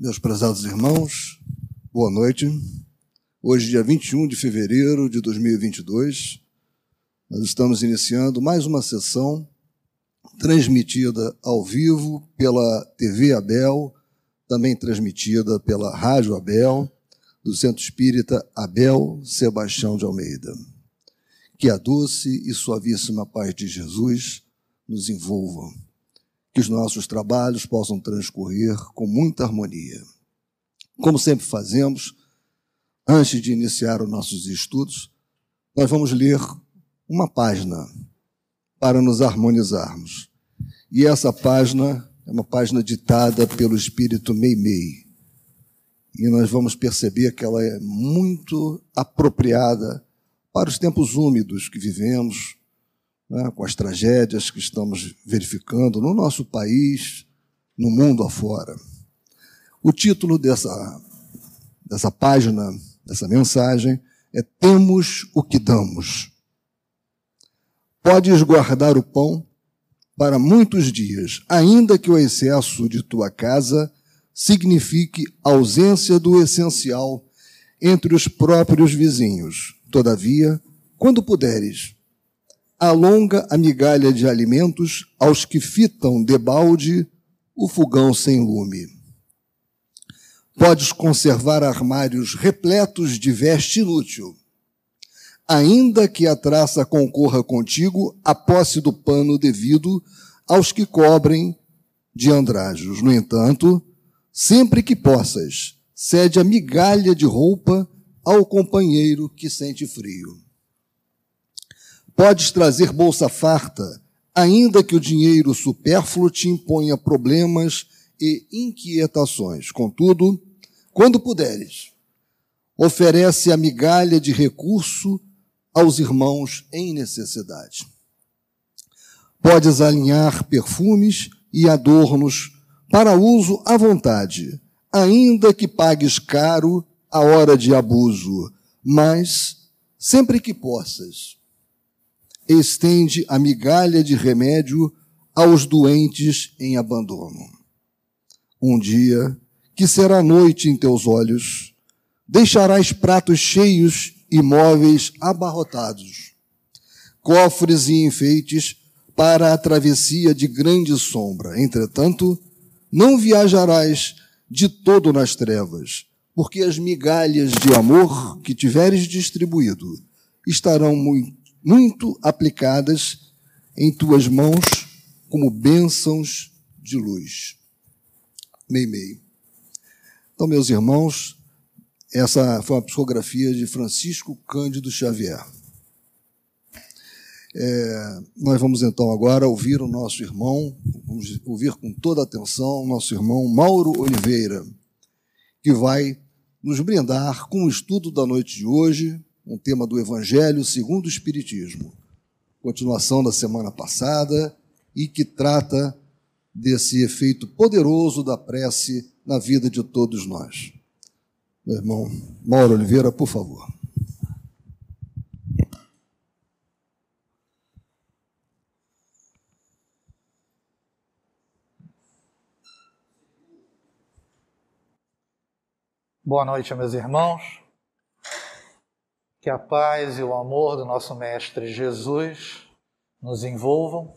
Meus prezados irmãos, boa noite. Hoje, dia 21 de fevereiro de 2022, nós estamos iniciando mais uma sessão transmitida ao vivo pela TV Abel, também transmitida pela Rádio Abel, do Centro Espírita Abel Sebastião de Almeida. Que a doce e suavíssima paz de Jesus nos envolva que os nossos trabalhos possam transcorrer com muita harmonia. Como sempre fazemos, antes de iniciar os nossos estudos, nós vamos ler uma página para nos harmonizarmos. E essa página é uma página ditada pelo espírito Meimei. E nós vamos perceber que ela é muito apropriada para os tempos úmidos que vivemos, né, com as tragédias que estamos verificando no nosso país, no mundo afora. O título dessa, dessa página, dessa mensagem, é Temos o que damos. Podes guardar o pão para muitos dias, ainda que o excesso de tua casa signifique ausência do essencial entre os próprios vizinhos. Todavia, quando puderes, alonga a migalha de alimentos aos que fitam debalde o fogão sem lume. Podes conservar armários repletos de veste inútil, ainda que a traça concorra contigo a posse do pano devido aos que cobrem de andrajos. No entanto, sempre que possas, cede a migalha de roupa ao companheiro que sente frio. Podes trazer bolsa farta, ainda que o dinheiro supérfluo te imponha problemas e inquietações. Contudo, quando puderes, oferece a migalha de recurso aos irmãos em necessidade. Podes alinhar perfumes e adornos para uso à vontade, ainda que pagues caro a hora de abuso, mas sempre que possas, estende a migalha de remédio aos doentes em abandono. Um dia, que será noite em teus olhos, deixarás pratos cheios e móveis abarrotados, cofres e enfeites para a travessia de grande sombra. Entretanto, não viajarás de todo nas trevas, porque as migalhas de amor que tiveres distribuído estarão muito muito aplicadas em tuas mãos como bênçãos de luz. Meio-meio. Então, meus irmãos, essa foi uma psicografia de Francisco Cândido Xavier. É, nós vamos então agora ouvir o nosso irmão, vamos ouvir com toda atenção o nosso irmão Mauro Oliveira, que vai nos brindar com o estudo da noite de hoje, um tema do Evangelho segundo o Espiritismo, continuação da semana passada, e que trata desse efeito poderoso da prece na vida de todos nós. Meu irmão Mauro Oliveira, por favor. Boa noite, meus irmãos. Que a paz e o amor do nosso Mestre Jesus nos envolvam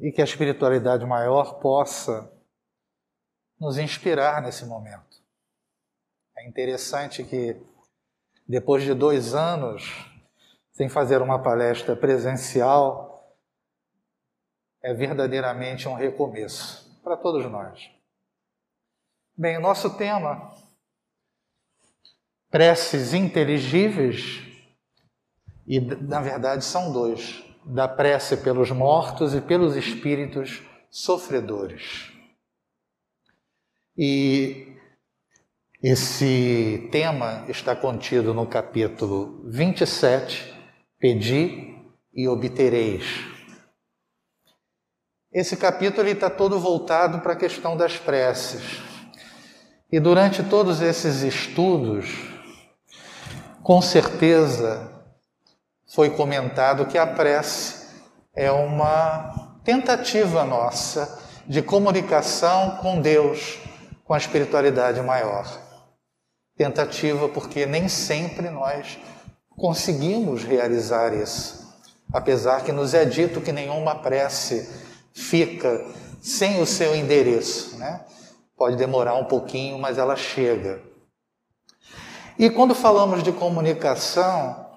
e que a espiritualidade maior possa nos inspirar nesse momento. É interessante que, depois de dois anos sem fazer uma palestra presencial, é verdadeiramente um recomeço para todos nós. Bem, o nosso tema preces inteligíveis, e na verdade são dois: da prece pelos mortos e pelos espíritos sofredores. E esse tema está contido no capítulo 27, Pedi e obtereis. Esse capítulo está todo voltado para a questão das preces. E durante todos esses estudos, com certeza foi comentado que a prece é uma tentativa nossa de comunicação com Deus, com a espiritualidade maior. Tentativa porque nem sempre nós conseguimos realizar isso, apesar que nos é dito que nenhuma prece fica sem o seu endereço, né? Pode demorar um pouquinho, mas ela chega. E quando falamos de comunicação,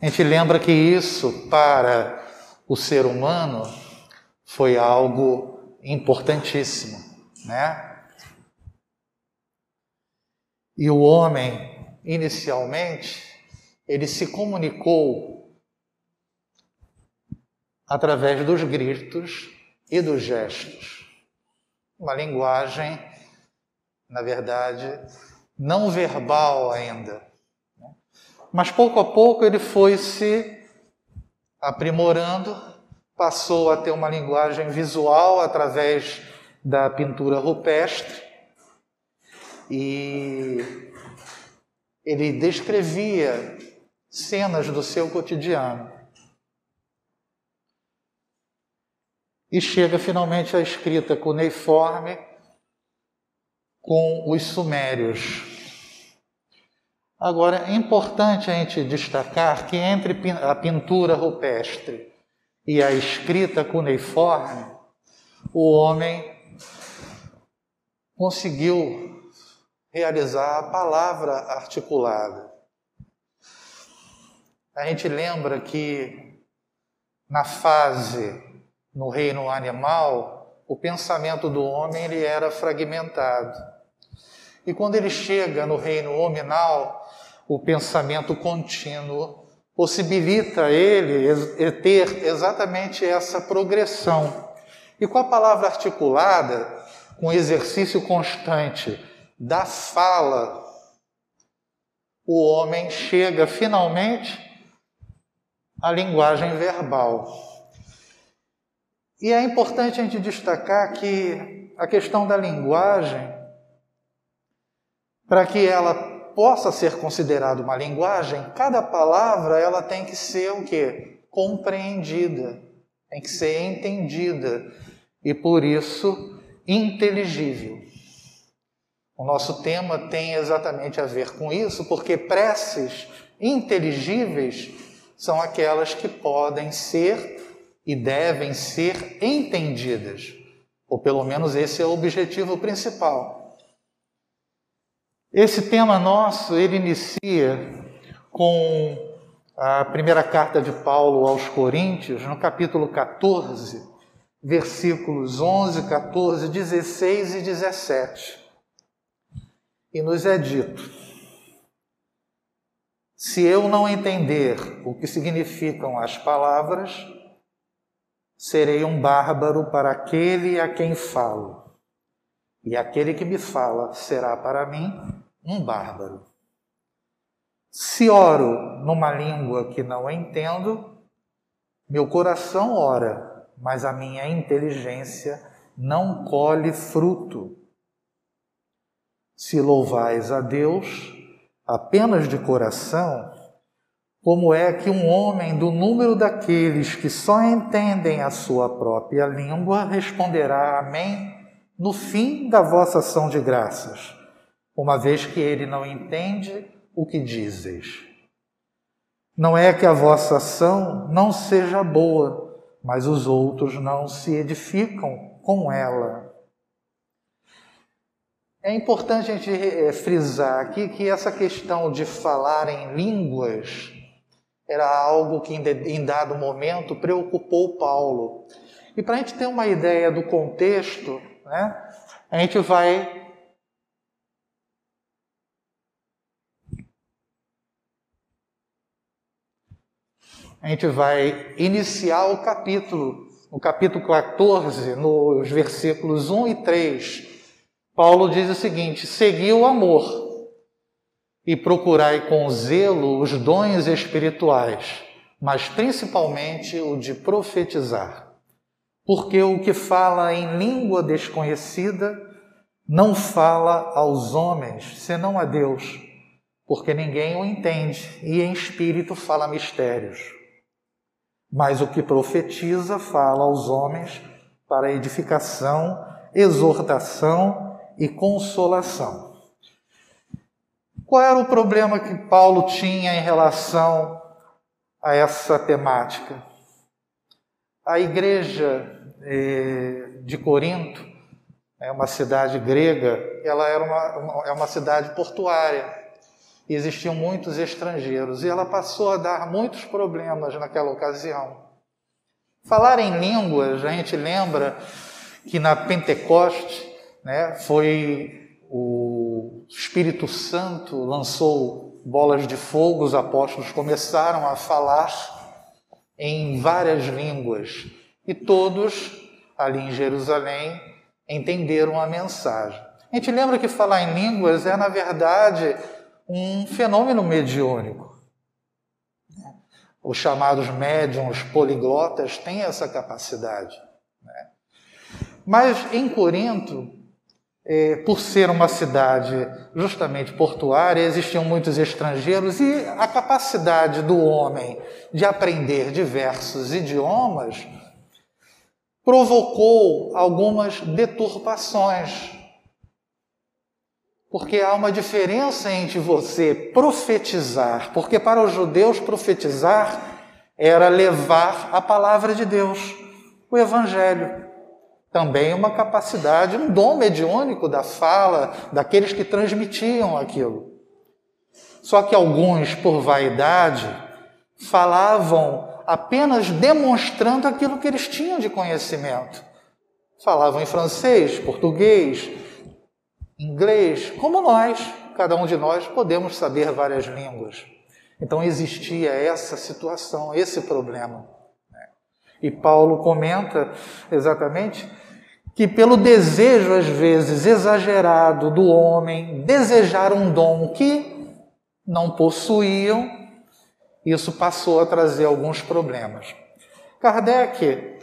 a gente lembra que isso para o ser humano foi algo importantíssimo, né? E o homem, inicialmente, ele se comunicou através dos gritos e dos gestos. Uma linguagem, na verdade, não verbal ainda. Mas pouco a pouco ele foi se aprimorando, passou a ter uma linguagem visual através da pintura rupestre e ele descrevia cenas do seu cotidiano. E chega finalmente a escrita cuneiforme com os sumérios. Agora, é importante a gente destacar que entre a pintura rupestre e a escrita cuneiforme, o homem conseguiu realizar a palavra articulada. A gente lembra que na fase no reino animal, o pensamento do homem ele era fragmentado. E quando ele chega no reino hominal, o pensamento contínuo possibilita ele ter exatamente essa progressão. E com a palavra articulada, com exercício constante da fala, o homem chega finalmente à linguagem verbal. E é importante a gente destacar que a questão da linguagem, para que ela possa ser considerada uma linguagem, cada palavra ela tem que ser o quê? Compreendida, tem que ser entendida e por isso inteligível. O nosso tema tem exatamente a ver com isso, porque preces inteligíveis são aquelas que podem ser e devem ser entendidas, ou pelo menos esse é o objetivo principal. Esse tema nosso, ele inicia com a primeira carta de Paulo aos Coríntios, no capítulo 14, versículos 11, 14, 16 e 17 e nos é dito: se eu não entender o que significam as palavras, serei um bárbaro para aquele a quem falo, e aquele que me fala será para mim um bárbaro. Se oro numa língua que não entendo, meu coração ora, mas a minha inteligência não colhe fruto. Se louvais a Deus apenas de coração, como é que um homem do número daqueles que só entendem a sua própria língua responderá Amém no fim da vossa ação de graças, uma vez que ele não entende o que dizes? Não é que a vossa ação não seja boa, mas os outros não se edificam com ela. É importante a gente eh, frisar aqui que essa questão de falar em línguas era algo que em dado momento preocupou Paulo. E para a gente ter uma ideia do contexto, né, a gente vai a gente vai iniciar o capítulo, no capítulo 14, nos versículos 1 e 3 Paulo diz o seguinte: segui o amor e procurai com zelo os dons espirituais, mas principalmente o de profetizar. Porque o que fala em língua desconhecida não fala aos homens, senão a Deus, porque ninguém o entende, e em espírito fala mistérios. Mas o que profetiza fala aos homens para edificação, exortação e consolação. Qual era o problema que Paulo tinha em relação a essa temática? A igreja eh, de Corinto, é uma cidade grega, ela era uma, é uma cidade portuária. Existiam muitos estrangeiros e ela passou a dar muitos problemas naquela ocasião. Falar em línguas, a gente lembra que na Pentecoste né, foi o Espírito Santo lançou bolas de fogo, os apóstolos começaram a falar em várias línguas e todos ali em Jerusalém entenderam a mensagem. A gente lembra que falar em línguas é, na verdade, um fenômeno mediúnico. Os chamados médiums poliglotas têm essa capacidade. Né? Mas em Corinto, é, por ser uma cidade justamente portuária, existiam muitos estrangeiros e a capacidade do homem de aprender diversos idiomas provocou algumas deturpações. Porque há uma diferença entre você profetizar, porque para os judeus profetizar era levar a palavra de Deus, o evangelho. Também uma capacidade, um dom mediúnico da fala daqueles que transmitiam aquilo. Só que alguns, por vaidade, falavam apenas demonstrando aquilo que eles tinham de conhecimento. Falavam em francês, português, inglês, como nós, cada um de nós podemos saber várias línguas. Então existia essa situação, esse problema. Né? E Paulo comenta exatamente que, pelo desejo, às vezes, exagerado do homem, desejar um dom que não possuíam, isso passou a trazer alguns problemas. Kardec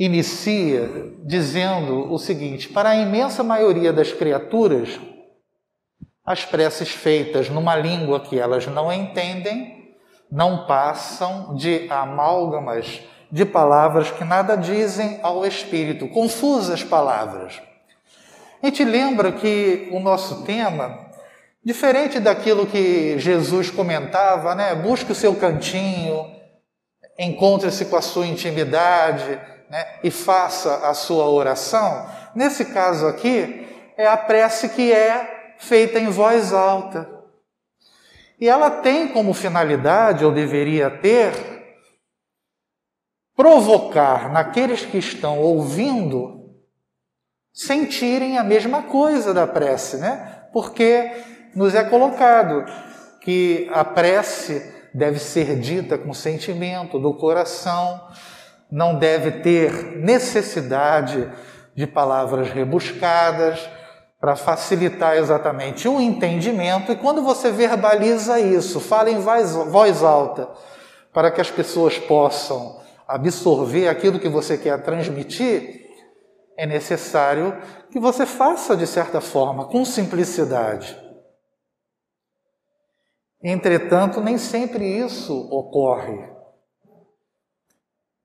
inicia dizendo o seguinte: para a imensa maioria das criaturas, as preces feitas numa língua que elas não entendem não passam de amálgamas de palavras que nada dizem ao espírito, confusas palavras. A gente lembra que o nosso tema Diferente daquilo que Jesus comentava, né? Busque o seu cantinho, encontre-se com a sua intimidade, né? E faça a sua oração. Nesse caso aqui, é a prece que é feita em voz alta. E ela tem como finalidade, ou deveria ter, provocar naqueles que estão ouvindo sentirem a mesma coisa da prece, né? Porque nos é colocado que a prece deve ser dita com sentimento do coração, não deve ter necessidade de palavras rebuscadas para facilitar exatamente o entendimento. E quando você verbaliza isso, fala em voz, alta, para que as pessoas possam absorver aquilo que você quer transmitir, é necessário que você faça de certa forma, com simplicidade. Entretanto, nem sempre isso ocorre.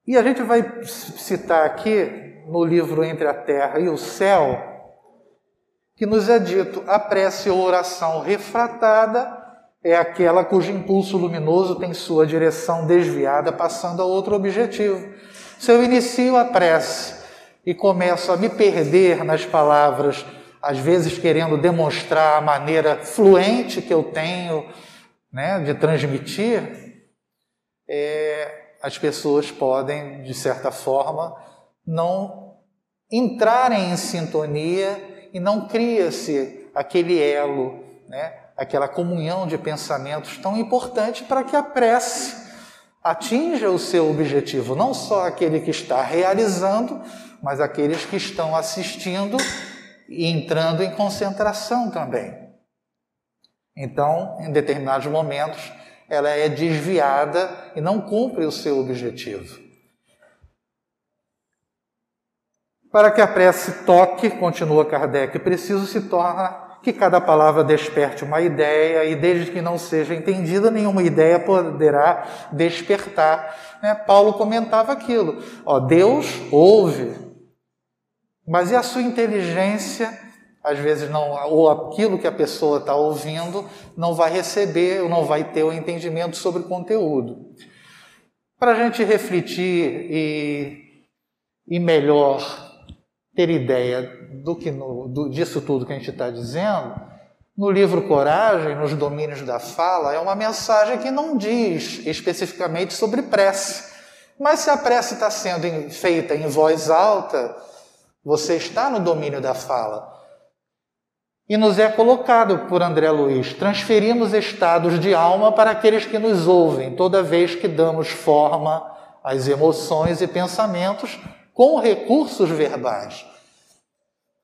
E a gente vai citar aqui no livro Entre a Terra e o Céu, que nos é dito: a prece ou oração refratada é aquela cujo impulso luminoso tem sua direção desviada, passando a outro objetivo. Se eu inicio a prece e começo a me perder nas palavras, às vezes querendo demonstrar a maneira fluente que eu tenho, né, de transmitir, é, as pessoas podem, de certa forma, não entrarem em sintonia e não cria-se aquele elo, né, aquela comunhão de pensamentos tão importante para que a prece atinja o seu objetivo, não só aquele que está realizando, mas aqueles que estão assistindo e entrando em concentração também. Então, em determinados momentos, ela é desviada e não cumpre o seu objetivo. Para que a prece toque, continua Kardec, preciso se torna que cada palavra desperte uma ideia e desde que não seja entendida, nenhuma ideia poderá despertar. Né? Paulo comentava aquilo. Ó, Deus ouve, mas e a sua inteligência às vezes não, ou aquilo que a pessoa está ouvindo não vai receber ou não vai ter o entendimento sobre o conteúdo. Para a gente refletir e, e melhor ter ideia do que no, do, disso tudo que a gente está dizendo, no livro Coragem, nos domínios da fala, é uma mensagem que não diz especificamente sobre prece. Mas se a prece está sendo feita em voz alta, você está no domínio da fala. E nos é colocado por André Luiz: transferimos estados de alma para aqueles que nos ouvem, toda vez que damos forma às emoções e pensamentos com recursos verbais.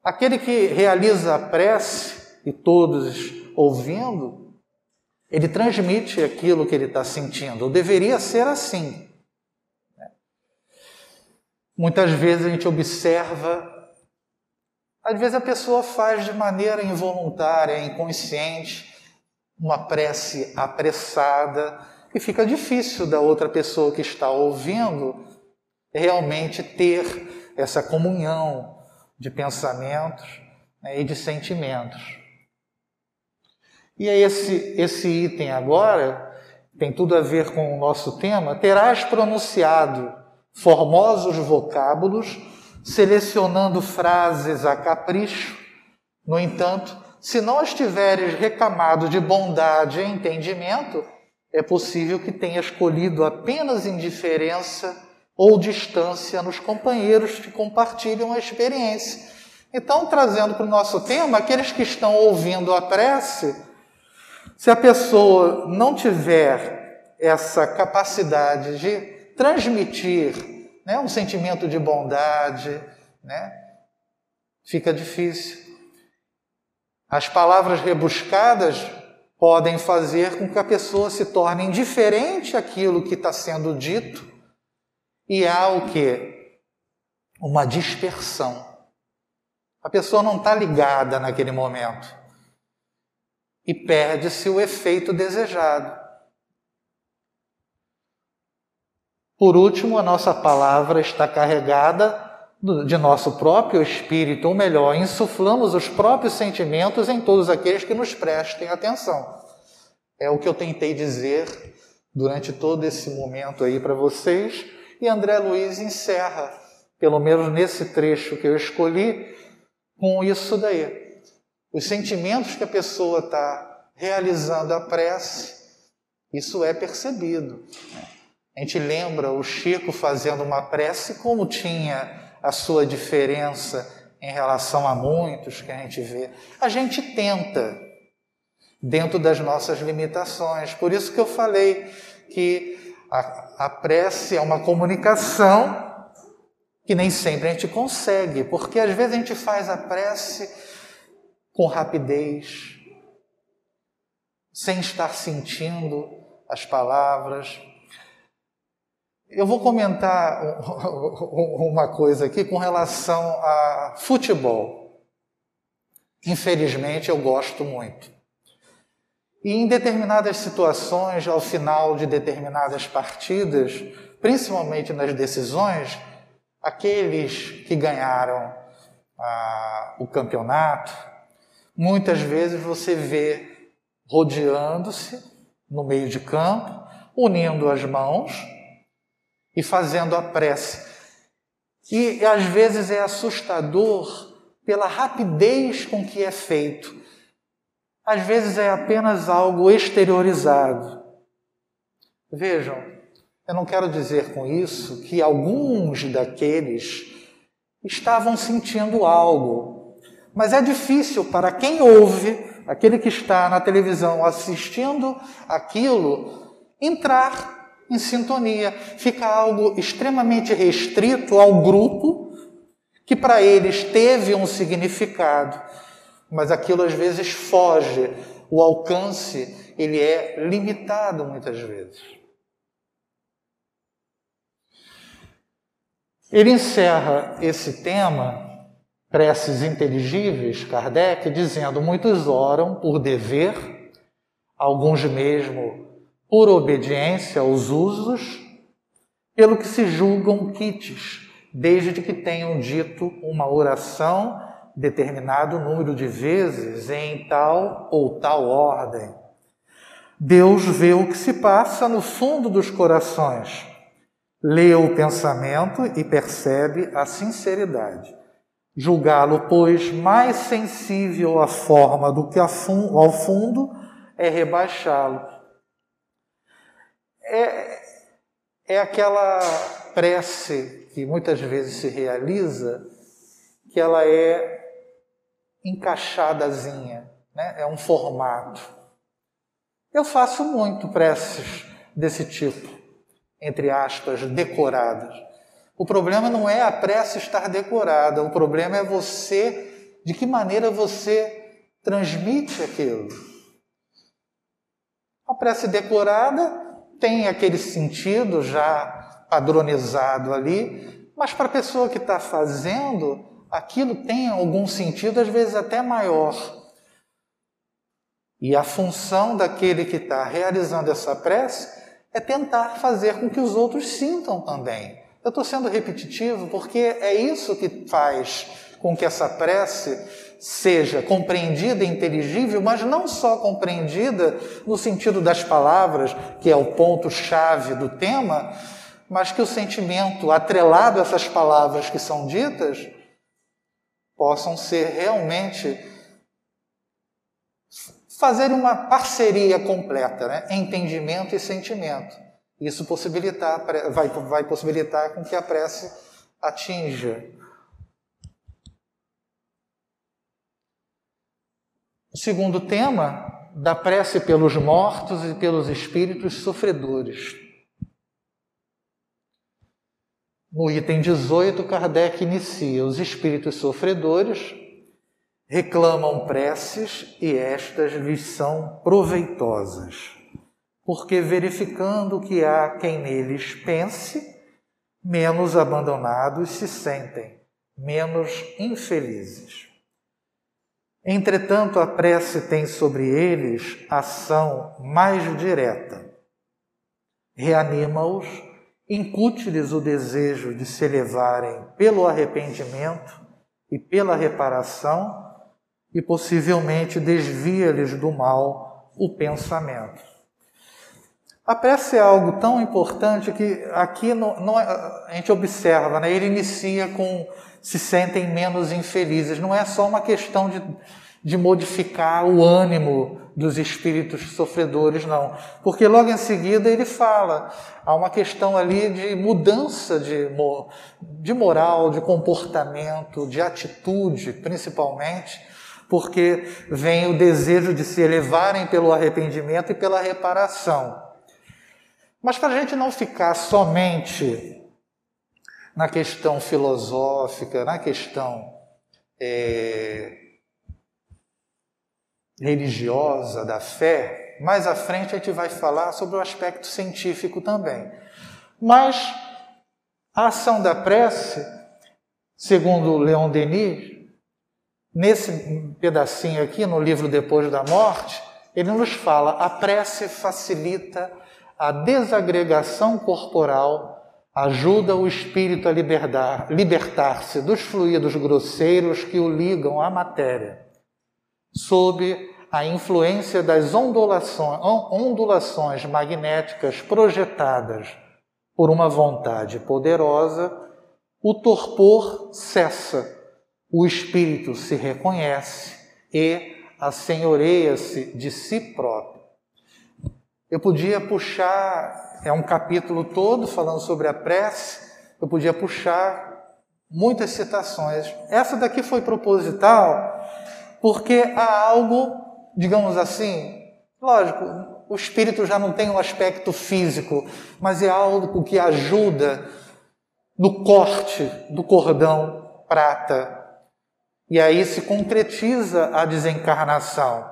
Aquele que realiza a prece e todos ouvindo, ele transmite aquilo que ele está sentindo, deveria ser assim. Muitas vezes a gente observa, às vezes a pessoa faz de maneira involuntária, inconsciente, uma prece apressada, e fica difícil da outra pessoa que está ouvindo realmente ter essa comunhão de pensamentos né, e de sentimentos. E é esse, esse item agora tem tudo a ver com o nosso tema. Terás pronunciado formosos vocábulos, selecionando frases a capricho. No entanto, se não as tiveres recamado de bondade e entendimento, é possível que tenhas escolhido apenas indiferença ou distância nos companheiros que compartilham a experiência. Então, trazendo para o nosso tema, aqueles que estão ouvindo a prece, se a pessoa não tiver essa capacidade de transmitir né, um sentimento de bondade, né, fica difícil. As palavras rebuscadas podem fazer com que a pessoa se torne indiferente àquilo que está sendo dito e há o que? Uma dispersão. A pessoa não está ligada naquele momento e perde-se o efeito desejado. Por último, a nossa palavra está carregada de nosso próprio espírito, ou melhor, insuflamos os próprios sentimentos em todos aqueles que nos prestem atenção. É o que eu tentei dizer durante todo esse momento aí para vocês, e André Luiz encerra, pelo menos nesse trecho que eu escolhi, com isso daí. Os sentimentos que a pessoa está realizando a prece, isso é percebido. A gente lembra o Chico fazendo uma prece, como tinha a sua diferença em relação a muitos que a gente vê. A gente tenta, dentro das nossas limitações. Por isso que eu falei que a, a prece é uma comunicação que nem sempre a gente consegue, porque às vezes a gente faz a prece com rapidez, sem estar sentindo as palavras. Eu vou comentar uma coisa aqui com relação a futebol. Infelizmente, eu gosto muito. E em determinadas situações, ao final de determinadas partidas, principalmente nas decisões, aqueles que ganharam ah, o campeonato, Muitas vezes você vê rodeando-se no meio de campo, unindo as mãos e fazendo a prece. E às vezes é assustador pela rapidez com que é feito. Às vezes é apenas algo exteriorizado. Vejam, eu não quero dizer com isso que alguns daqueles estavam sentindo algo, mas é difícil para quem ouve, aquele que está na televisão assistindo aquilo, entrar em sintonia. Fica algo extremamente restrito ao grupo, que para eles teve um significado, mas aquilo às vezes foge, o alcance ele é limitado muitas vezes. Ele encerra esse tema preces inteligíveis, Kardec, dizendo: muitos oram por dever, alguns mesmo por obediência aos usos, pelo que se julgam quites, desde que tenham dito uma oração determinado número de vezes em tal ou tal ordem. Deus vê o que se passa no fundo dos corações, lê o pensamento e percebe a sinceridade. Julgá-lo, pois, mais sensível à forma do que ao fundo é rebaixá-lo. É, é aquela prece que muitas vezes se realiza, que ela é encaixadazinha, né? é um formato. Eu faço muito preces desse tipo, entre aspas, decoradas. O problema não é a prece estar decorada, o problema é você, de que maneira você transmite aquilo. A prece decorada tem aquele sentido já padronizado ali, mas para a pessoa que está fazendo, aquilo tem algum sentido, às vezes até maior. E a função daquele que está realizando essa prece é tentar fazer com que os outros sintam também. Eu estou sendo repetitivo porque é isso que faz com que essa prece seja compreendida inteligível, mas não só compreendida no sentido das palavras, que é o ponto-chave do tema, mas que o sentimento atrelado a essas palavras que são ditas possam ser realmente fazer uma parceria completa, né? entendimento e sentimento. Isso possibilitar, vai, vai possibilitar com que a prece atinja o segundo tema, da prece pelos mortos e pelos espíritos sofredores. No item 18, Kardec inicia: os espíritos sofredores reclamam preces e estas lhes são proveitosas, porque verificando que há quem neles pense, menos abandonados se sentem, menos infelizes. Entretanto, a prece tem sobre eles ação mais direta. Reanima-os, incute-lhes o desejo de se elevarem pelo arrependimento e pela reparação e possivelmente desvia-lhes do mal o pensamento. A prece é algo tão importante que aqui é, a gente observa, né? ele inicia com se sentem menos infelizes. Não é só uma questão de, de modificar o ânimo dos espíritos sofredores, não. Porque logo em seguida ele fala, há uma questão ali de mudança de, de moral, de comportamento, de atitude, principalmente porque vem o desejo de se elevarem pelo arrependimento e pela reparação. Mas para a gente não ficar somente na questão filosófica, na questão é, religiosa da fé, mais à frente a gente vai falar sobre o aspecto científico também. Mas a ação da prece, segundo Leon Denis, Nesse pedacinho aqui, no livro Depois da Morte, ele nos fala: a prece facilita a desagregação corporal, ajuda o espírito a libertar-se dos fluidos grosseiros que o ligam à matéria, sob a influência das ondulações, ondulações magnéticas projetadas por uma vontade poderosa, o torpor cessa o espírito se reconhece e assenhoreia-se de si próprio. Eu podia puxar, é um capítulo todo falando sobre a prece, eu podia puxar muitas citações. Essa daqui foi proposital porque há algo, digamos assim, lógico, o espírito já não tem um aspecto físico, mas é algo que ajuda no corte do cordão prata e aí se concretiza a desencarnação.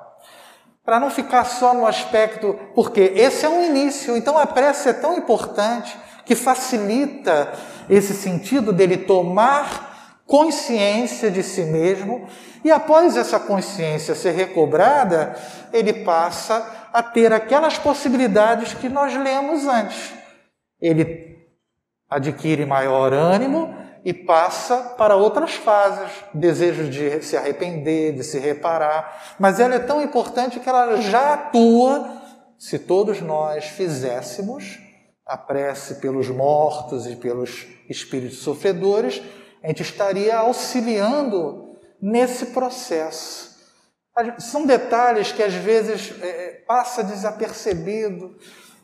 Para não ficar só no aspecto, porque esse é um início, então a prece é tão importante que facilita esse sentido dele tomar consciência de si mesmo e após essa consciência ser recobrada, ele passa a ter aquelas possibilidades que nós lemos antes. Ele adquire maior ânimo e passa para outras fases, desejo de se arrepender, de se reparar, mas ela é tão importante que ela já atua se todos nós fizéssemos a prece pelos mortos e pelos espíritos sofredores, a gente estaria auxiliando nesse processo. São detalhes que às vezes é, passa desapercebido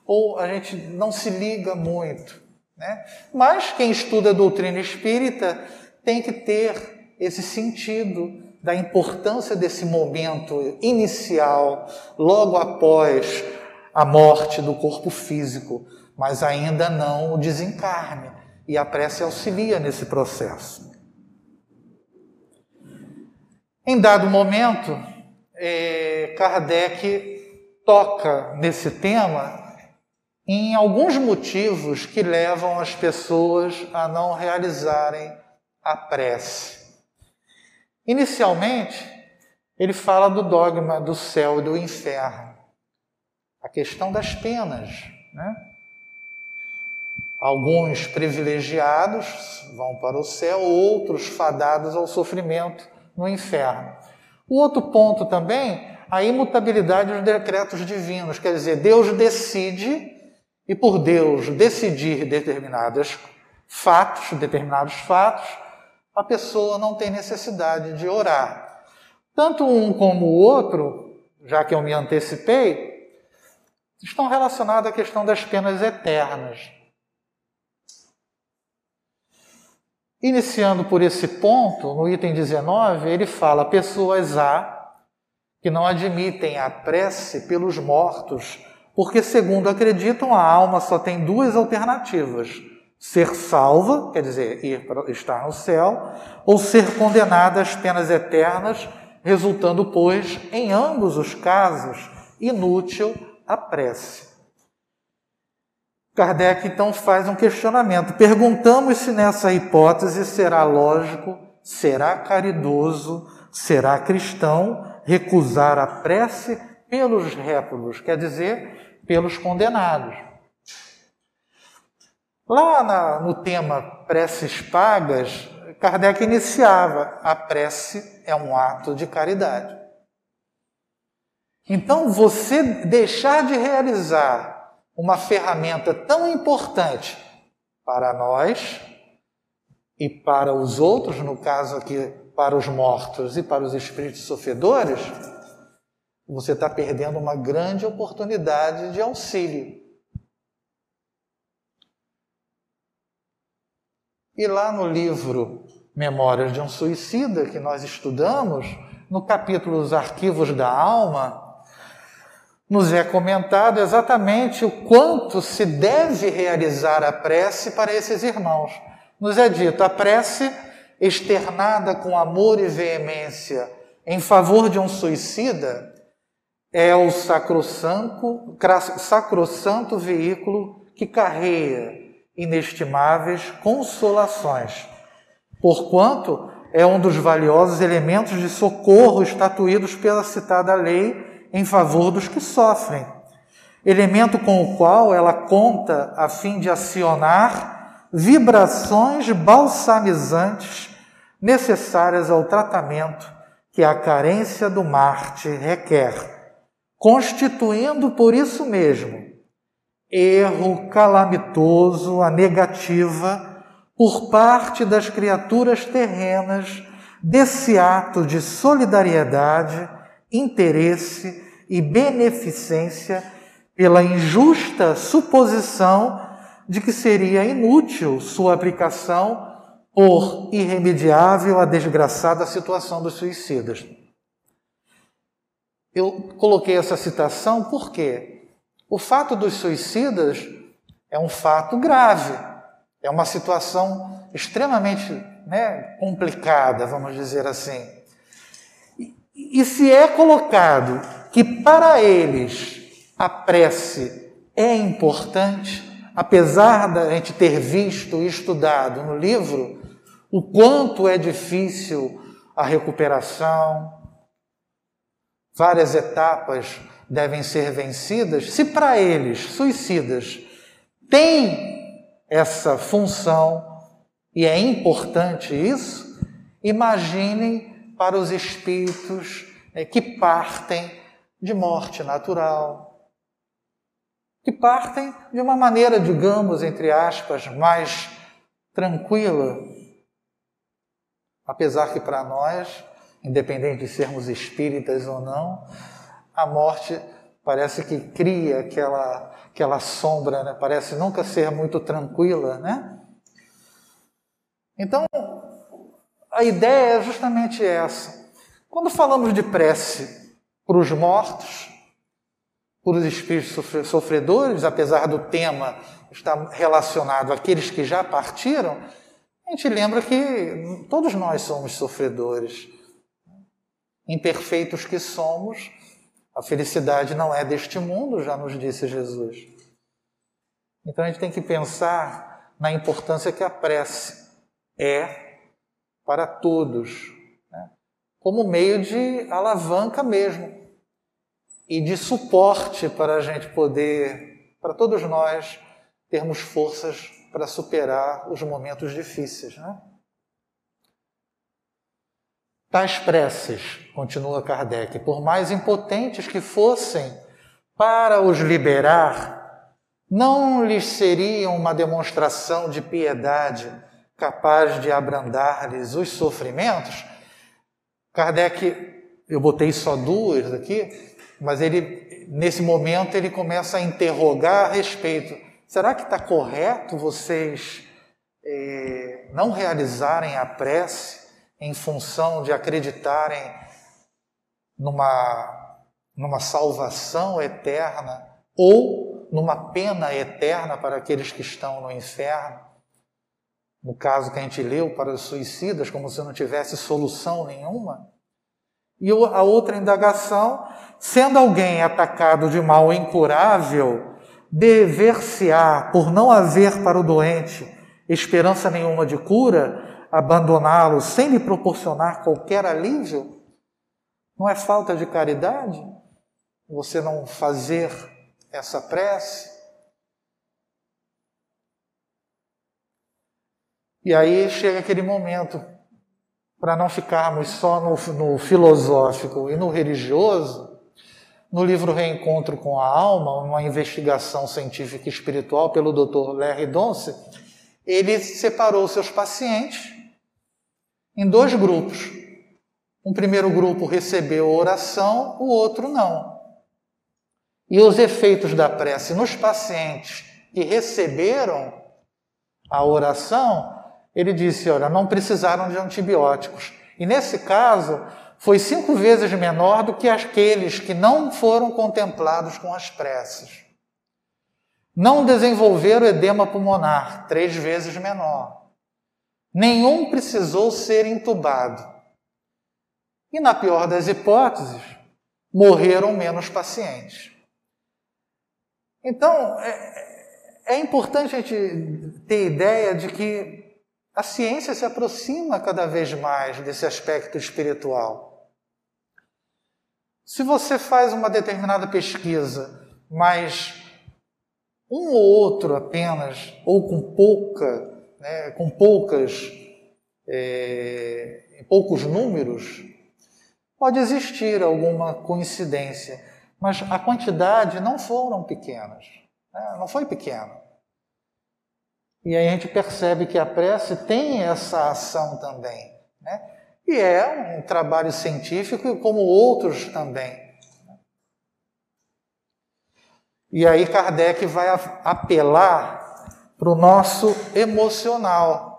ou a gente não se liga muito. Né? Mas quem estuda a doutrina espírita tem que ter esse sentido da importância desse momento inicial, logo após a morte do corpo físico, mas ainda não o desencarne. E a prece auxilia nesse processo. Em dado momento, eh, Kardec toca nesse tema em alguns motivos que levam as pessoas a não realizarem a prece. Inicialmente, ele fala do dogma do céu e do inferno, a questão das penas. Né? Alguns privilegiados vão para o céu, outros fadados ao sofrimento no inferno. O outro ponto também, a imutabilidade dos decretos divinos, quer dizer, Deus decide e por Deus decidir determinados fatos, determinados fatos, a pessoa não tem necessidade de orar. Tanto um como o outro, já que eu me antecipei, estão relacionados à questão das penas eternas. Iniciando por esse ponto, no item 19, ele fala: pessoas há que não admitem a prece pelos mortos porque, segundo acreditam, a alma só tem duas alternativas: ser salva, quer dizer, ir para, estar no céu, ou ser condenada às penas eternas, resultando, pois, em ambos os casos, inútil a prece. Kardec então faz um questionamento. Perguntamos se nessa hipótese será lógico, será caridoso, será cristão recusar a prece pelos réprobos, quer dizer, pelos condenados. Lá na, no tema preces pagas, Kardec iniciava: a prece é um ato de caridade. Então, você deixar de realizar uma ferramenta tão importante para nós e para os outros, no caso aqui, para os mortos e para os espíritos sofredores, você está perdendo uma grande oportunidade de auxílio. E lá no livro Memórias de um Suicida, que nós estudamos, no capítulo Os Arquivos da Alma, nos é comentado exatamente o quanto se deve realizar a prece para esses irmãos. Nos é dito, a prece externada com amor e veemência em favor de um suicida é o sacrossanto, veículo que carrega inestimáveis consolações, porquanto é um dos valiosos elementos de socorro estatuídos pela citada lei em favor dos que sofrem, elemento com o qual ela conta a fim de acionar vibrações balsamizantes necessárias ao tratamento que a carência do Marte requer constituindo por isso mesmo erro calamitoso, a negativa, por parte das criaturas terrenas desse ato de solidariedade, interesse e beneficência pela injusta suposição de que seria inútil sua aplicação por irremediável a desgraçada situação dos suicidas. Eu coloquei essa citação porque o fato dos suicidas é um fato grave, é uma situação extremamente né, complicada, vamos dizer assim. E, e se é colocado que para eles a prece é importante, apesar da gente ter visto e estudado no livro o quanto é difícil a recuperação, várias etapas devem ser vencidas, se para eles, suicidas, tem essa função, e é importante isso, imaginem para os espíritos é, que partem de morte natural, que partem de uma maneira, digamos, entre aspas, mais tranquila, apesar que para nós, independente de sermos espíritas ou não, a morte parece que cria aquela, aquela sombra, né? parece nunca ser muito tranquila, né? Então, a ideia é justamente essa. Quando falamos de prece para os mortos, para os espíritos sofredores, apesar do tema estar relacionado àqueles que já partiram, a gente lembra que todos nós somos sofredores. Imperfeitos que somos, a felicidade não é deste mundo, já nos disse Jesus. Então a gente tem que pensar na importância que a prece é para todos, né? como meio de alavanca mesmo e de suporte para a gente poder, para todos nós, termos forças para superar os momentos difíceis. Né? Tais preces, continua Kardec, por mais impotentes que fossem para os liberar, não lhes seriam uma demonstração de piedade capaz de abrandar-lhes os sofrimentos? Kardec, eu botei só duas aqui, mas ele, nesse momento, ele começa a interrogar a respeito: será que está correto vocês eh, não realizarem a prece? Em função de acreditarem numa, numa salvação eterna ou numa pena eterna para aqueles que estão no inferno. No caso que a gente leu para os suicidas, como se não tivesse solução nenhuma. E a outra indagação, sendo alguém atacado de mal incurável, dever-se-á, por não haver para o doente esperança nenhuma de cura, abandoná-lo sem lhe proporcionar qualquer alívio? Não é falta de caridade você não fazer essa prece? E aí chega aquele momento, para não ficarmos só no, no, filosófico e no religioso, no livro Reencontro com a Alma, uma investigação científica e espiritual pelo Dr. Larry Donce, ele separou seus pacientes em dois grupos. Um primeiro grupo recebeu oração, o outro não. E os efeitos da prece nos pacientes que receberam a oração, ele disse: olha, não precisaram de antibióticos. E nesse caso, foi cinco vezes menor do que aqueles que não foram contemplados com as preces. Não desenvolveram edema pulmonar, três vezes menor. Nenhum precisou ser entubado. E, na pior das hipóteses, morreram menos pacientes. Então, é, é importante a gente ter ideia de que a ciência se aproxima cada vez mais desse aspecto espiritual. Se você faz uma determinada pesquisa, mas um ou outro apenas, ou com pouca né, com poucas, é, poucos números, pode existir alguma coincidência, mas a quantidade não foram pequenas, né, não foi pequena. E aí a gente percebe que a prece tem essa ação também. Né? E é um trabalho científico, como outros também. E aí Kardec vai apelar para o nosso emocional.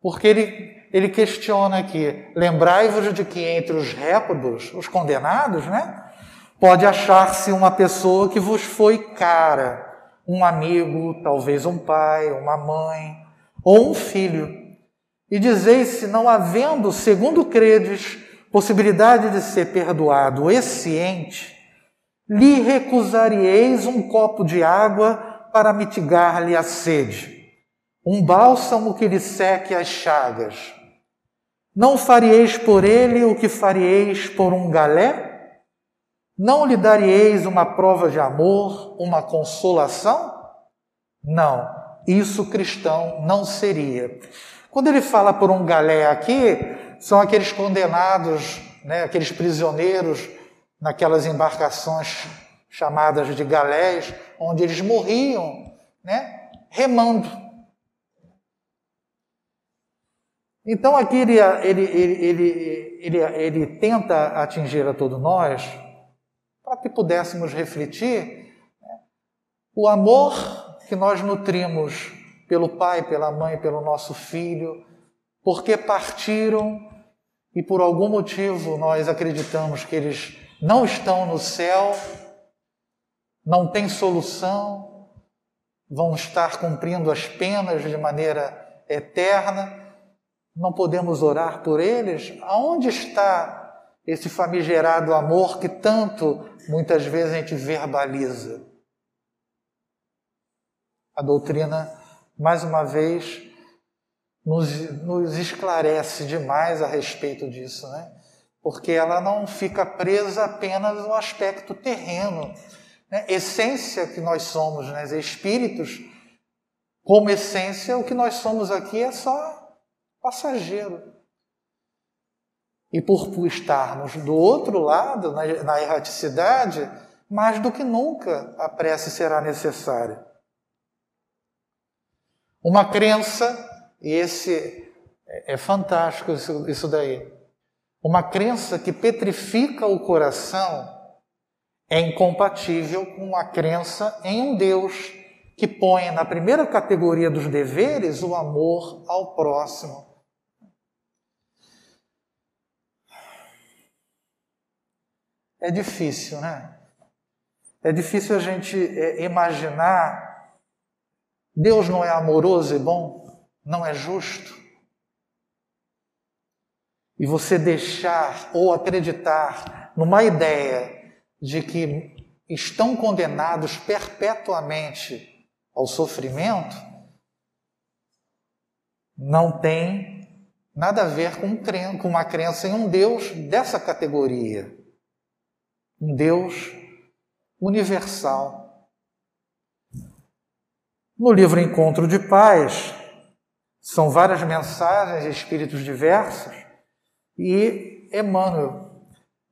Porque ele, ele questiona aqui: lembrai-vos de que entre os réprodos, os condenados, né, pode achar-se uma pessoa que vos foi cara, um amigo, talvez um pai, uma mãe, ou um filho. E dizeis se não havendo, segundo credes, possibilidade de ser perdoado esse ente, lhe recusaríeis um copo de água para mitigar-lhe a sede, um bálsamo que lhe seque as chagas. Não farieis por ele o que farieis por um galé? Não lhe darieis uma prova de amor, uma consolação? Não, isso cristão não seria. Quando ele fala por um galé aqui, são aqueles condenados, né, aqueles prisioneiros naquelas embarcações chamadas de galés, onde eles morriam, né, remando. Então aqui ele, ele, ele, ele, ele, tenta atingir a todos nós, para que pudéssemos refletir né, o amor que nós nutrimos pelo pai, pela mãe, pelo nosso filho, porque partiram e por algum motivo nós acreditamos que eles não estão no céu, não tem solução, vão estar cumprindo as penas de maneira eterna, não podemos orar por eles? Aonde está esse famigerado amor que tanto muitas vezes a gente verbaliza? A doutrina mais uma vez, nos, nos esclarece demais a respeito disso, né? Porque ela não fica presa apenas no aspecto terreno. Né? Essência que nós somos, né? Espíritos, como essência, o que nós somos aqui é só passageiro. E por estarmos do outro lado, na, na erraticidade, mais do que nunca a prece será necessária. Uma crença, e esse é, é fantástico isso, isso daí. Uma crença que petrifica o coração é incompatível com a crença em um Deus que põe na primeira categoria dos deveres o amor ao próximo. É difícil, né? É difícil a gente é, imaginar Deus não é amoroso e bom? Não é justo? E você deixar ou acreditar numa ideia de que estão condenados perpetuamente ao sofrimento, não tem nada a ver com uma crença em um Deus dessa categoria. Um Deus universal no livro Encontro de Paz, são várias mensagens de espíritos diversos, e Emmanuel,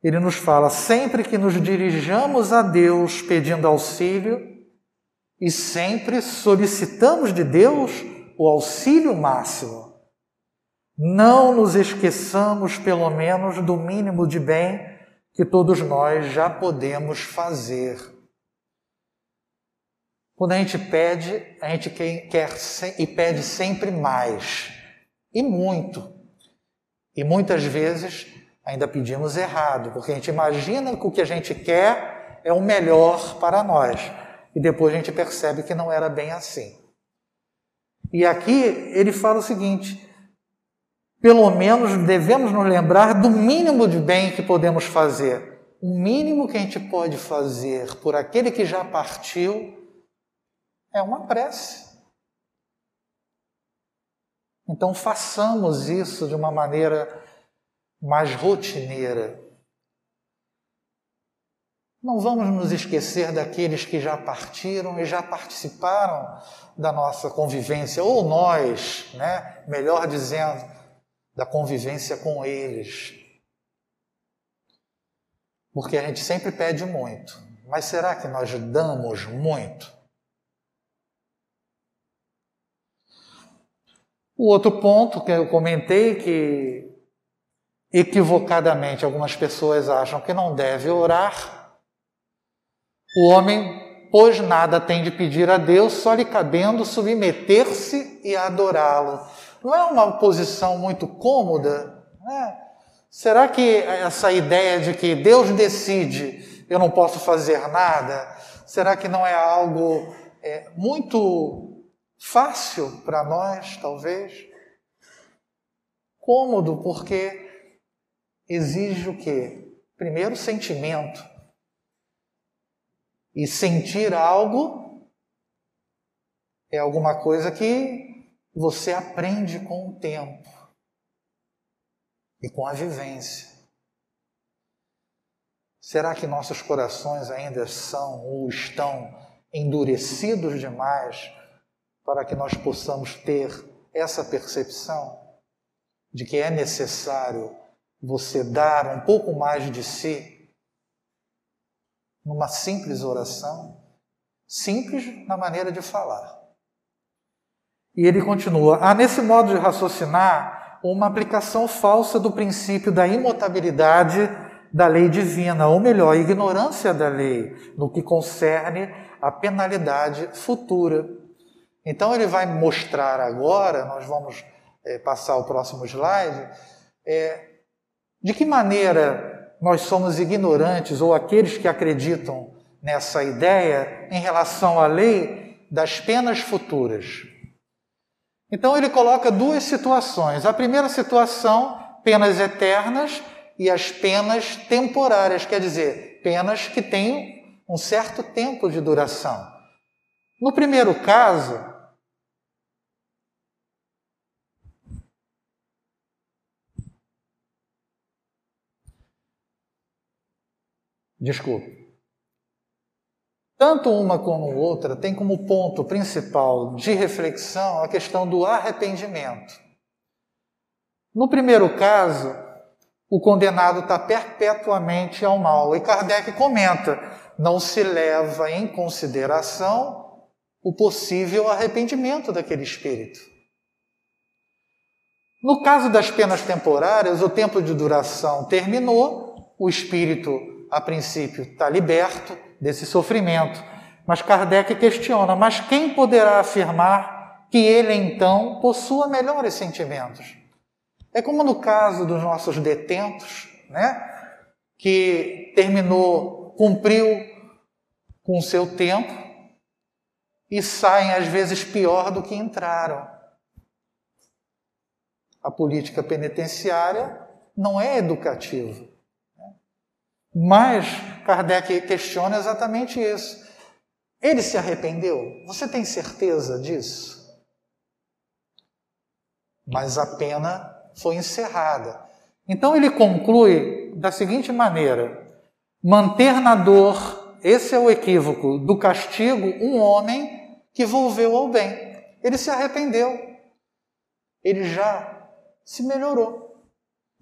ele nos fala: sempre que nos dirijamos a Deus pedindo auxílio, e sempre solicitamos de Deus o auxílio máximo, não nos esqueçamos, pelo menos, do mínimo de bem que todos nós já podemos fazer. Quando a gente pede, a gente quer e pede sempre mais e muito. E muitas vezes ainda pedimos errado, porque a gente imagina que o que a gente quer é o melhor para nós. E depois a gente percebe que não era bem assim. E aqui ele fala o seguinte: pelo menos devemos nos lembrar do mínimo de bem que podemos fazer. O mínimo que a gente pode fazer por aquele que já partiu é uma prece. Então façamos isso de uma maneira mais rotineira. Não vamos nos esquecer daqueles que já partiram e já participaram da nossa convivência, ou nós, né, melhor dizendo, da convivência com eles. Porque a gente sempre pede muito, mas será que nós damos muito? O outro ponto que eu comentei que equivocadamente algumas pessoas acham que não deve orar. O homem, pois nada tem de pedir a Deus, só lhe cabendo submeter-se e adorá-lo. Não é uma posição muito cômoda? Né? Será que essa ideia de que Deus decide, eu não posso fazer nada, será que não é algo é, muito Fácil para nós, talvez. Cômodo, porque exige o quê? Primeiro, sentimento. E sentir algo é alguma coisa que você aprende com o tempo e com a vivência. Será que nossos corações ainda são ou estão endurecidos demais para que nós possamos ter essa percepção de que é necessário você dar um pouco mais de si numa simples oração, simples na maneira de falar. E ele continua: há nesse modo de raciocinar uma aplicação falsa do princípio da imutabilidade da lei divina, ou melhor, ignorância da lei no que concerne a penalidade futura. Então ele vai mostrar agora, nós vamos é, passar o próximo slide, é, de que maneira nós somos ignorantes ou aqueles que acreditam nessa ideia em relação à lei das penas futuras. Então ele coloca duas situações. A primeira situação, penas eternas, e as penas temporárias, quer dizer, penas que têm um certo tempo de duração. No primeiro caso, Desculpe. Tanto uma como outra tem como ponto principal de reflexão a questão do arrependimento. No primeiro caso, o condenado está perpetuamente ao mal. E Kardec comenta: não se leva em consideração o possível arrependimento daquele espírito. No caso das penas temporárias, o tempo de duração terminou, o espírito, a princípio, está liberto desse sofrimento. Mas Kardec questiona: mas quem poderá afirmar que ele então possua melhores sentimentos? É como no caso dos nossos detentos, né? Que terminou, cumpriu com o seu tempo e saem às vezes pior do que entraram. A política penitenciária não é educativa. Mas Kardec questiona exatamente isso. Ele se arrependeu? Você tem certeza disso? Mas a pena foi encerrada. Então ele conclui da seguinte maneira: manter na dor, esse é o equívoco do castigo, um homem que volveu ao bem. Ele se arrependeu, ele já se melhorou,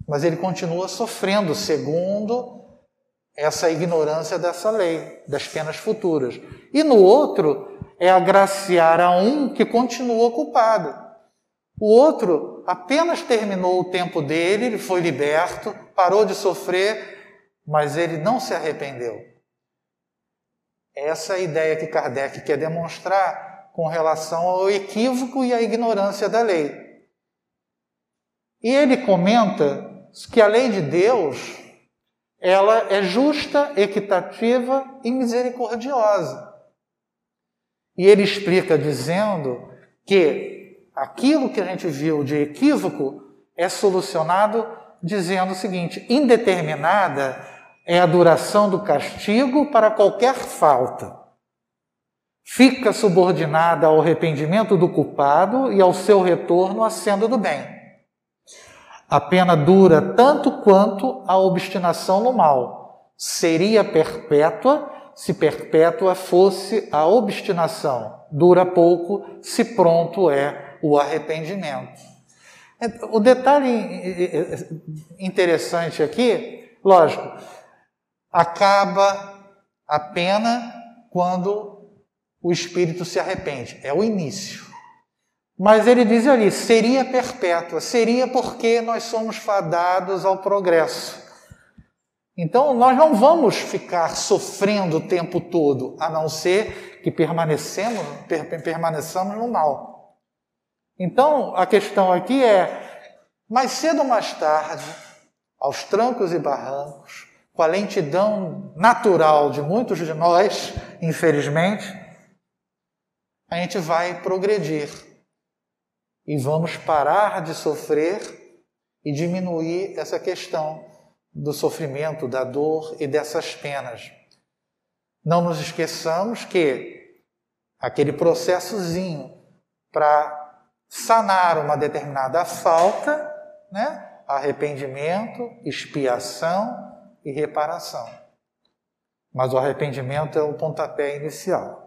mas ele continua sofrendo segundo essa ignorância dessa lei, das penas futuras. E no outro, é agraciar a um que continua culpado. O outro apenas terminou o tempo dele, ele foi liberto, parou de sofrer, mas ele não se arrependeu. Essa é a ideia que Kardec quer demonstrar com relação ao equívoco e à ignorância da lei. E ele comenta que a lei de Deus ela é justa, equitativa e misericordiosa. E ele explica dizendo que aquilo que a gente viu de equívoco é solucionado dizendo o seguinte: indeterminada é a duração do castigo para qualquer falta. Fica subordinada ao arrependimento do culpado e ao seu retorno à senda do bem. A pena dura tanto quanto a obstinação no mal. Seria perpétua se perpétua fosse a obstinação. Dura pouco se pronto é o arrependimento. O detalhe interessante aqui, lógico, acaba a pena quando o espírito se arrepende, é o início. Mas ele diz ali, seria perpétua, seria porque nós somos fadados ao progresso. Então nós não vamos ficar sofrendo o tempo todo, a não ser que permanecemos, permaneçamos no mal. Então, a questão aqui é: mais cedo ou mais tarde, aos trancos e barrancos, com a lentidão natural de muitos de nós, infelizmente, a gente vai progredir e vamos parar de sofrer e diminuir essa questão do sofrimento, da dor e dessas penas. Não nos esqueçamos que aquele processozinho para sanar uma determinada falta, né? arrependimento, expiação e reparação. Mas o arrependimento é o pontapé inicial.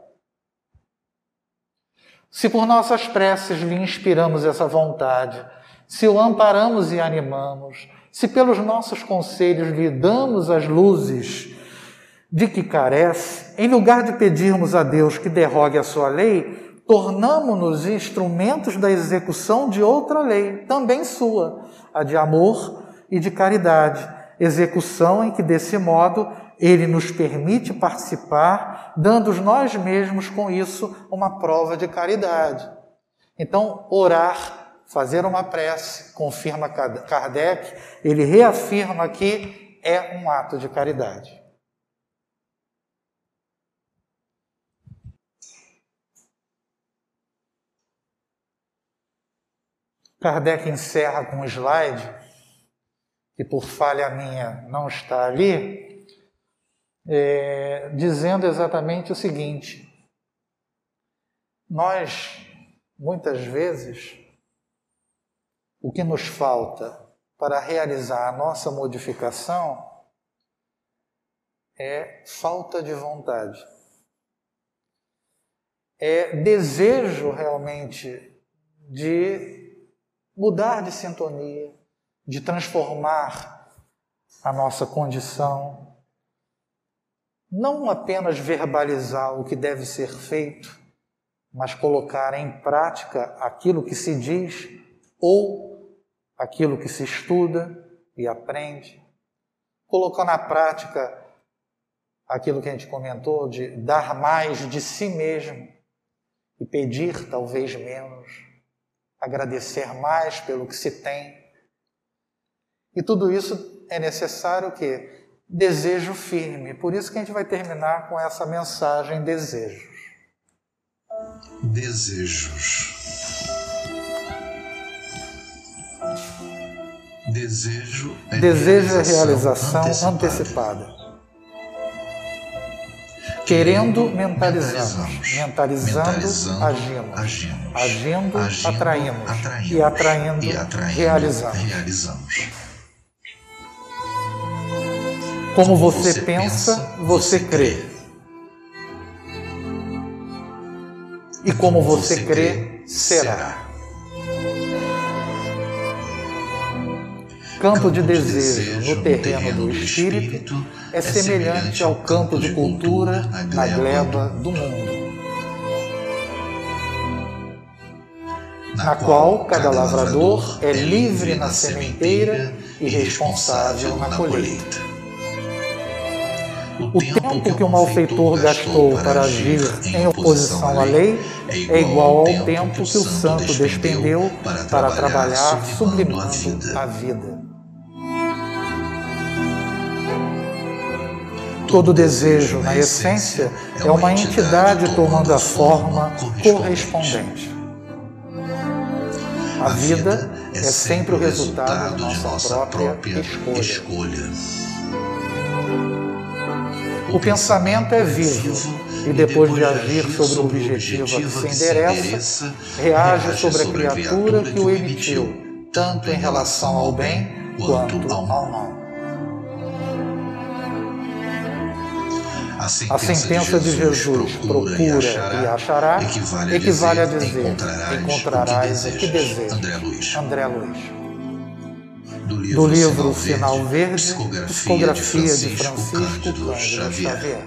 Se por nossas preces lhe inspiramos essa vontade, se o amparamos e animamos, se pelos nossos conselhos lhe damos as luzes de que carece, em lugar de pedirmos a Deus que derrogue a sua lei, tornamos-nos instrumentos da execução de outra lei, também sua, a de amor e de caridade, execução em que, desse modo, ele nos permite participar, dando nós mesmos com isso uma prova de caridade. Então, orar, fazer uma prece, confirma Kardec, ele reafirma que é um ato de caridade. Kardec encerra com um slide, que por falha minha não está ali, é, dizendo exatamente o seguinte: nós, muitas vezes, o que nos falta para realizar a nossa modificação é falta de vontade. É desejo realmente de mudar de sintonia, de transformar a nossa condição. Não apenas verbalizar o que deve ser feito, mas colocar em prática aquilo que se diz ou aquilo que se estuda e aprende. Colocar na prática aquilo que a gente comentou de dar mais de si mesmo e pedir talvez menos agradecer mais pelo que se tem. E tudo isso é necessário o quê? Desejo firme. Por isso que a gente vai terminar com essa mensagem desejos. Desejos. Desejo é Desejo é realização antecipada. antecipada. Querendo, mentalizamos. Mentalizando, mentalizando agimos. agimos. Agindo, agindo atraímos. atraímos. E atraindo, e atraindo realizamos. realizamos. Como você, você pensa, você crê. E como você crê, será. campo de desejo no terreno do espírito é semelhante ao campo de cultura na gleba do mundo, na qual cada lavrador é livre na sementeira e responsável na colheita. O tempo que o malfeitor gastou para agir em oposição à lei é igual ao tempo que o santo despendeu para trabalhar sublimando a vida. Todo desejo, na essência, é uma entidade tomando a forma correspondente. A vida é sempre o resultado de nossa própria escolha. O pensamento é vivo e depois de agir sobre o objetivo a que se endereça, reage sobre a criatura que o emitiu, tanto em relação ao bem quanto ao mal. A sentença, a sentença de Jesus, procura, e achará, e achará equivale, a equivale, a dizer, encontrarás, encontrarás o que desejas. André Luiz. André Luiz. Do livro, Do livro Sinal Verde, psicografia, psicografia de Francisco, de Francisco Cândido Xavier. Xavier.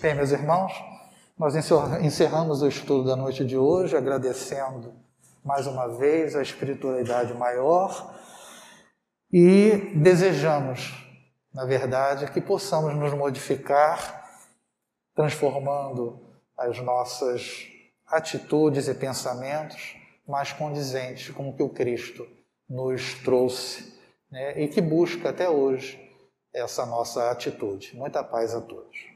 Bem, meus irmãos, nós encerramos o estudo da noite de hoje agradecendo mais uma vez a espiritualidade maior e desejamos, na verdade, que possamos nos modificar, transformando as nossas atitudes e pensamentos mais condizentes com o que o Cristo nos trouxe né, e que busca até hoje essa nossa atitude. Muita paz a todos.